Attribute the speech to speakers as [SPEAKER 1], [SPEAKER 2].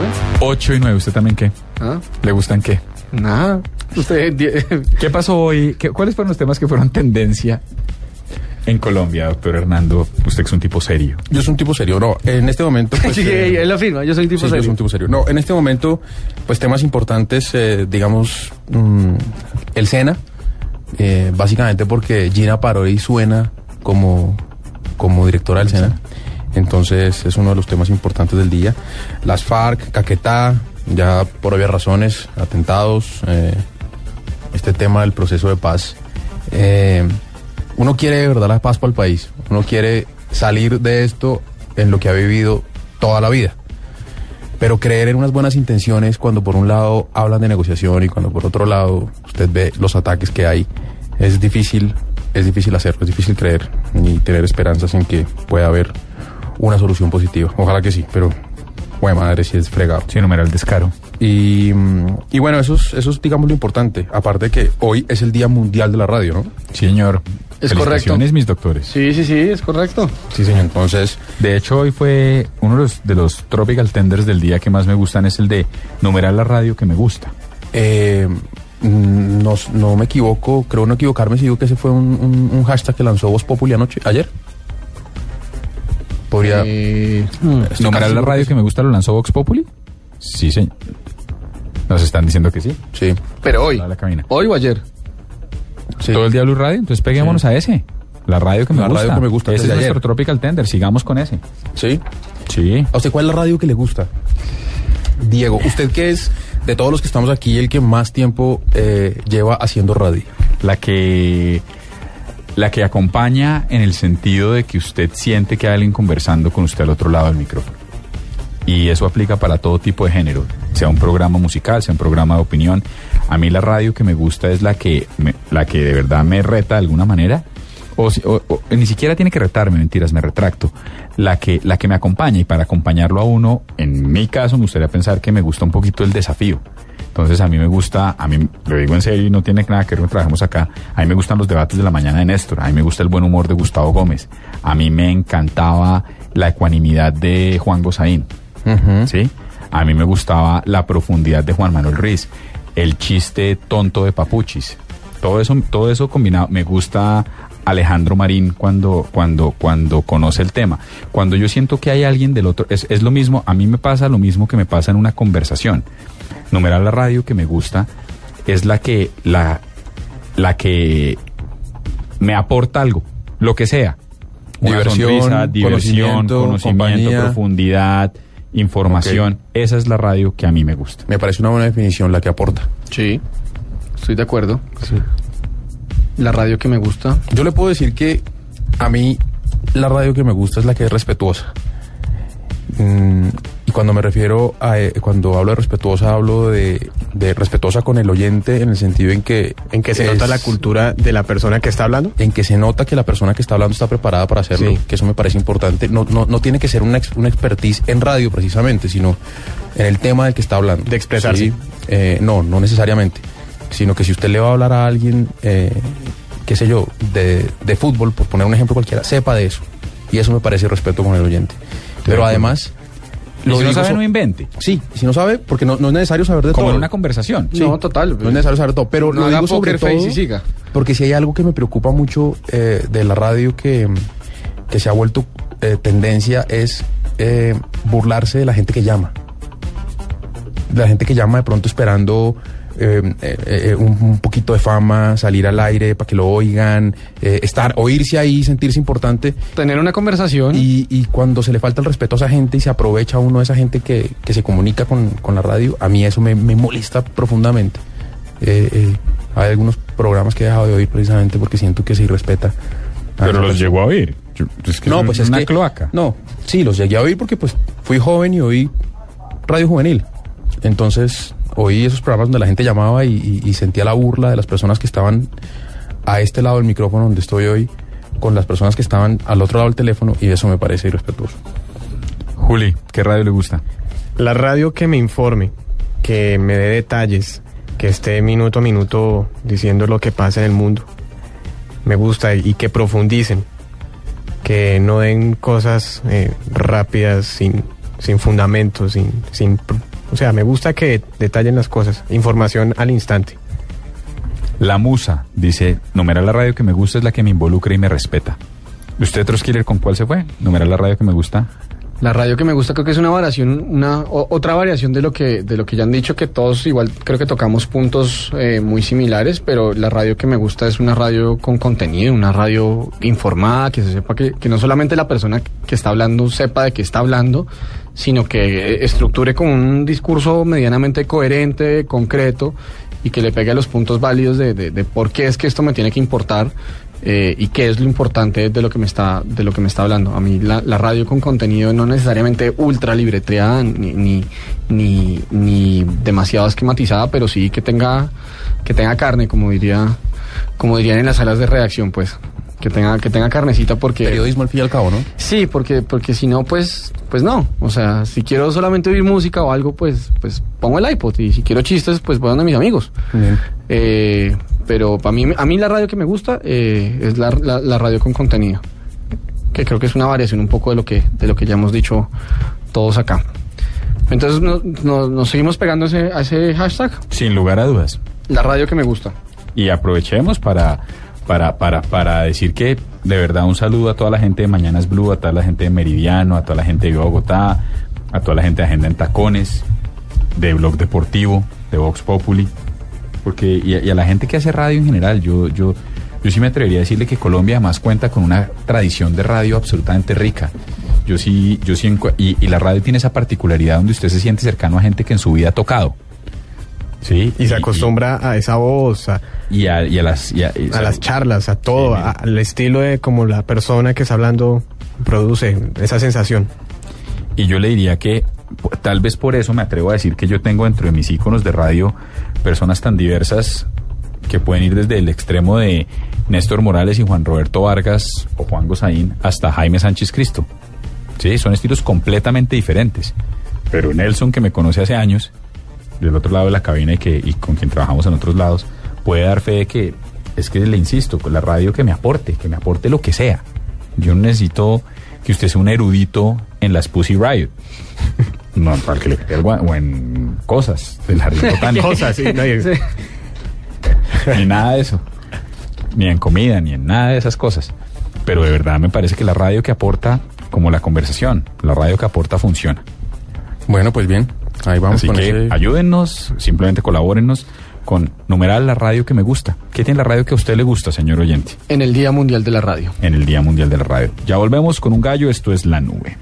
[SPEAKER 1] también?
[SPEAKER 2] 8 y 9, ¿usted también qué?
[SPEAKER 1] ¿Ah?
[SPEAKER 2] ¿Le gustan qué?
[SPEAKER 1] Nada. Usted.
[SPEAKER 2] ¿Qué pasó hoy? ¿Qué- ¿Cuáles fueron los temas que fueron tendencia en Colombia, doctor Hernando? Usted es un tipo serio.
[SPEAKER 3] Yo soy un tipo serio, no. En este momento. Pues,
[SPEAKER 1] Sí,
[SPEAKER 3] eh,
[SPEAKER 1] él afirma, yo soy un tipo
[SPEAKER 3] sí, yo
[SPEAKER 1] serio.
[SPEAKER 3] soy un tipo serio. No, en este momento, pues temas importantes, eh, digamos, mm, el SENA, eh, básicamente porque Gina Parodi suena como, como directora del SENA. Entonces es uno de los temas importantes del día. Las FARC, Caquetá, ya por obvias razones, atentados, eh, este tema del proceso de paz. Eh, uno quiere de verdad la paz para el país. Uno quiere salir de esto en lo que ha vivido toda la vida. Pero creer en unas buenas intenciones cuando por un lado hablan de negociación y cuando por otro lado usted ve los ataques que hay, es difícil, es difícil hacerlo, es difícil creer y tener esperanzas en que pueda haber una solución positiva. Ojalá que sí, pero bueno, madre, si es fregado.
[SPEAKER 2] Sí, numeral descaro.
[SPEAKER 3] Y, mm, y bueno, eso es, eso es, digamos, lo importante. Aparte de que hoy es el Día Mundial de la Radio, ¿no?
[SPEAKER 2] Sí, señor.
[SPEAKER 1] Es correcto.
[SPEAKER 2] mis doctores.
[SPEAKER 1] Sí, sí, sí, es correcto.
[SPEAKER 3] Sí, señor. Entonces,
[SPEAKER 2] De hecho, hoy fue uno de los, de los Tropical Tenders del día que más me gustan, es el de numeral la radio que me gusta.
[SPEAKER 3] eh, mm, no, no me equivoco, creo no equivocarme si digo que ese fue un, un- un hashtag que lanzó Voz Populi anoche, ayer. Podría...
[SPEAKER 1] Eh,
[SPEAKER 2] ¿Numeral
[SPEAKER 3] casi
[SPEAKER 2] la radio
[SPEAKER 3] que
[SPEAKER 2] me gusta lo lanzó Vox Populi? Sí, señor. Nos están diciendo que sí.
[SPEAKER 3] Sí,
[SPEAKER 1] pero hoy.
[SPEAKER 2] La cabina.
[SPEAKER 1] ¿Hoy o ayer?
[SPEAKER 3] sí.
[SPEAKER 2] Todo el día Blue Radio, entonces peguémonos a ese. La radio que me
[SPEAKER 3] La
[SPEAKER 2] gusta.
[SPEAKER 3] radio que me gusta,
[SPEAKER 2] Ese es
[SPEAKER 3] desde
[SPEAKER 2] nuestro
[SPEAKER 3] ayer.
[SPEAKER 2] Tropical Tender, sigamos con ese.
[SPEAKER 3] Sí.
[SPEAKER 2] Sí.
[SPEAKER 3] ¿A usted cuál es la radio que le gusta? Diego, usted que es de todos los que estamos aquí el que más tiempo eh, lleva haciendo radio.
[SPEAKER 2] La que la que acompaña en el sentido de que usted siente que hay alguien conversando con usted al otro lado del micrófono. Y eso aplica para todo tipo de género, sea un programa musical, sea un programa de opinión. A mí la radio que me gusta es la que la que de verdad me reta de alguna manera. O, o- o ni siquiera tiene que retarme, mentiras, me retracto. La que, la que me acompaña y para acompañarlo a uno, en mi caso, me gustaría pensar que me gusta un poquito el desafío. Entonces a mí me gusta, a mí lo digo en serio y no tiene nada que ver con trabajemos acá, a mí me gustan los debates de la mañana de Néstor, a mí me gusta el buen humor de Gustavo Gómez, a mí me encantaba la ecuanimidad de Juan Gozaín, ¿sí? A mí me gustaba la profundidad de Juan Manuel Ruiz, el chiste tonto de Papuchis, todo eso, todo eso combinado, me gusta Alejandro Marín cuando, cuando, cuando conoce el tema. Cuando yo siento que hay alguien del otro, es, es lo mismo, a mí me pasa lo mismo que me pasa en una conversación. Numeral la radio que me gusta es la que, la, la que me aporta algo, lo que sea. Una
[SPEAKER 3] Diversión,
[SPEAKER 2] sonrisa, diversión,
[SPEAKER 3] conocimiento,
[SPEAKER 2] conocimiento, profundidad, información. Esa es la radio que a mí me gusta.
[SPEAKER 3] Me parece una buena definición la que aporta.
[SPEAKER 1] Sí. Estoy de acuerdo. La radio que me gusta.
[SPEAKER 3] Yo le puedo decir que a mí la radio que me gusta es la que es respetuosa. Mm, cuando me refiero a, eh, cuando hablo de respetuosa, hablo de, de respetuosa con el oyente en el sentido en que...
[SPEAKER 4] En que se
[SPEAKER 3] es-
[SPEAKER 4] nota la cultura de la persona que está hablando.
[SPEAKER 3] En que se nota que la persona que está hablando está preparada para hacerlo,
[SPEAKER 4] Sí.
[SPEAKER 3] que eso me parece importante. No, no, no tiene que ser una, ex- una expertise en radio precisamente, sino en el tema del que está hablando.
[SPEAKER 4] De expresarse.
[SPEAKER 3] Sí, eh, no, no necesariamente. Sino que si usted le va a hablar a alguien, eh, qué sé yo, de, de fútbol, por poner un ejemplo cualquiera, sepa de eso. Y eso me parece respeto con el oyente. Pero además...
[SPEAKER 2] Si no sabe,
[SPEAKER 3] so-
[SPEAKER 2] no invente.
[SPEAKER 3] Sí, y si no sabe, porque no, no es necesario saber de
[SPEAKER 2] Como
[SPEAKER 3] todo.
[SPEAKER 2] en una conversación.
[SPEAKER 3] Sí.
[SPEAKER 1] No, total.
[SPEAKER 3] No es necesario saber todo, pero
[SPEAKER 1] No
[SPEAKER 3] lo digo sobre todo
[SPEAKER 1] y siga.
[SPEAKER 3] porque si hay algo que me preocupa mucho eh, de la radio que, que se ha vuelto eh, tendencia es eh, burlarse de la gente que llama. De la gente que llama de pronto esperando eh, eh, eh, un, un poquito de fama, salir al aire para que lo oigan, eh, estar, oírse ahí, sentirse importante.
[SPEAKER 1] Tener una conversación.
[SPEAKER 3] Y, y cuando se le falta el respeto a esa gente y se aprovecha uno de esa gente que, que se comunica con, con la radio, a mí eso me, me molesta profundamente. Eh, eh, hay algunos programas que he dejado de oír precisamente porque siento que se irrespeta. a
[SPEAKER 2] Pero los
[SPEAKER 3] persona.
[SPEAKER 2] llegó a oír. Yo- es que
[SPEAKER 3] No,
[SPEAKER 2] es
[SPEAKER 3] pues
[SPEAKER 2] una
[SPEAKER 3] es que,
[SPEAKER 2] cloaca.
[SPEAKER 3] No, sí, los llegué a oír porque pues fui joven y oí radio juvenil. Entonces oí esos programas donde la gente llamaba y, y- y sentía la burla de las personas que estaban a este lado del micrófono donde estoy hoy con las personas que estaban al otro lado del teléfono y eso me parece irrespetuoso.
[SPEAKER 2] Juli, ¿qué radio le gusta?
[SPEAKER 4] La radio que me informe, que me dé detalles, que esté minuto a minuto diciendo lo que pasa en el mundo. Me gusta y que profundicen, que no den cosas eh, rápidas sin, sin fundamento, sin, sin... O sea, me gusta que detallen las cosas, información al instante.
[SPEAKER 2] La musa dice, numeral la radio que me gusta es la que me involucra y me respeta. ¿Usted, Troskiller, con cuál se fue? Numeral la radio que me gusta.
[SPEAKER 1] La radio que me gusta creo que es una variación, una o- otra variación de lo que de lo que ya han dicho que todos igual creo que tocamos puntos eh, muy similares, pero la radio que me gusta es una radio con contenido, una radio informada, que se sepa que, que no solamente la persona que está hablando sepa de qué está hablando, sino que estructure con un discurso medianamente coherente, concreto y que le pegue a los puntos válidos de, de- de por qué es que esto me tiene que importar eh, y qué es lo importante de lo que me está de lo que me está hablando. A mí la, radio con contenido no necesariamente ultra libretreada ni, ni, ni, ni demasiado esquematizada, pero sí que tenga que tenga carne, como diría como dirían en las salas de redacción, pues que tenga que tenga carnecita porque
[SPEAKER 3] Periodismo al fin y al cabo, ¿no?
[SPEAKER 1] Sí, porque, porque si no, pues, pues no. O sea, si quiero solamente oír música o algo, pues, pues pongo el iPod. Y si quiero chistes, pues voy donde mis amigos.
[SPEAKER 3] Bien.
[SPEAKER 1] Eh, pero para mí, a mí la radio que me gusta eh, es la, la- la radio con contenido. Que creo que es una variación un poco de lo que, de lo que ya hemos dicho todos acá. Entonces no- no- nos seguimos pegando ese, a ese hashtag.
[SPEAKER 2] Sin lugar a dudas.
[SPEAKER 1] La radio que me gusta.
[SPEAKER 2] Y aprovechemos para, para, para, para decir que de verdad un saludo a toda la gente de Mañanas Blue, a toda la gente de Meridiano, a toda la gente de Bogotá, a toda la gente de Agenda en Tacones, de Blog Deportivo, de Vox Populi, porque y a, la gente que hace radio en general, yo, yo, yo sí me atrevería a decirle que Colombia además cuenta con una tradición de radio absolutamente rica. Yo sí, yo sí, y, y la radio tiene esa particularidad donde usted se siente cercano a gente que en su vida ha tocado. Sí,
[SPEAKER 4] Y se acostumbra a esa voz, a,
[SPEAKER 2] y a, y a las a,
[SPEAKER 4] las charlas, a todo,
[SPEAKER 2] Sí,
[SPEAKER 4] al estilo de como la persona que está hablando produce esa sensación.
[SPEAKER 2] Y yo le diría que tal vez por eso me atrevo a decir que yo tengo dentro de mis íconos de radio personas tan diversas que pueden ir desde el extremo de Néstor Morales y Juan Roberto Vargas o Juan Gozaín hasta Jaime Sánchez Cristo. Sí, son estilos completamente diferentes. Pero Nelson, que me conoce hace años, del otro lado de la cabina y, que, y con quien trabajamos en otros lados, puede dar fe de que es que le insisto, con la radio que me aporte, que me aporte lo que sea. Yo necesito que usted sea un erudito en las Pussy Riot. No, para que le pegue o en cosas del jardín botánico.
[SPEAKER 4] Cosas, sí, no, y-
[SPEAKER 2] ni nada de eso. Ni en comida, ni en nada de esas cosas. Pero de verdad me parece que la radio que aporta, como la conversación, la radio que aporta funciona.
[SPEAKER 3] Bueno, pues bien. Ahí vamos
[SPEAKER 2] Así
[SPEAKER 3] con
[SPEAKER 2] que
[SPEAKER 3] ese-
[SPEAKER 2] ayúdennos, simplemente colabórennos con numeral la radio que me gusta. ¿Qué tiene la radio que a usted le gusta, señor oyente?
[SPEAKER 1] En el Día Mundial de la Radio.
[SPEAKER 2] En el Día Mundial de la Radio. Ya volvemos con un gallo, esto es La Nube.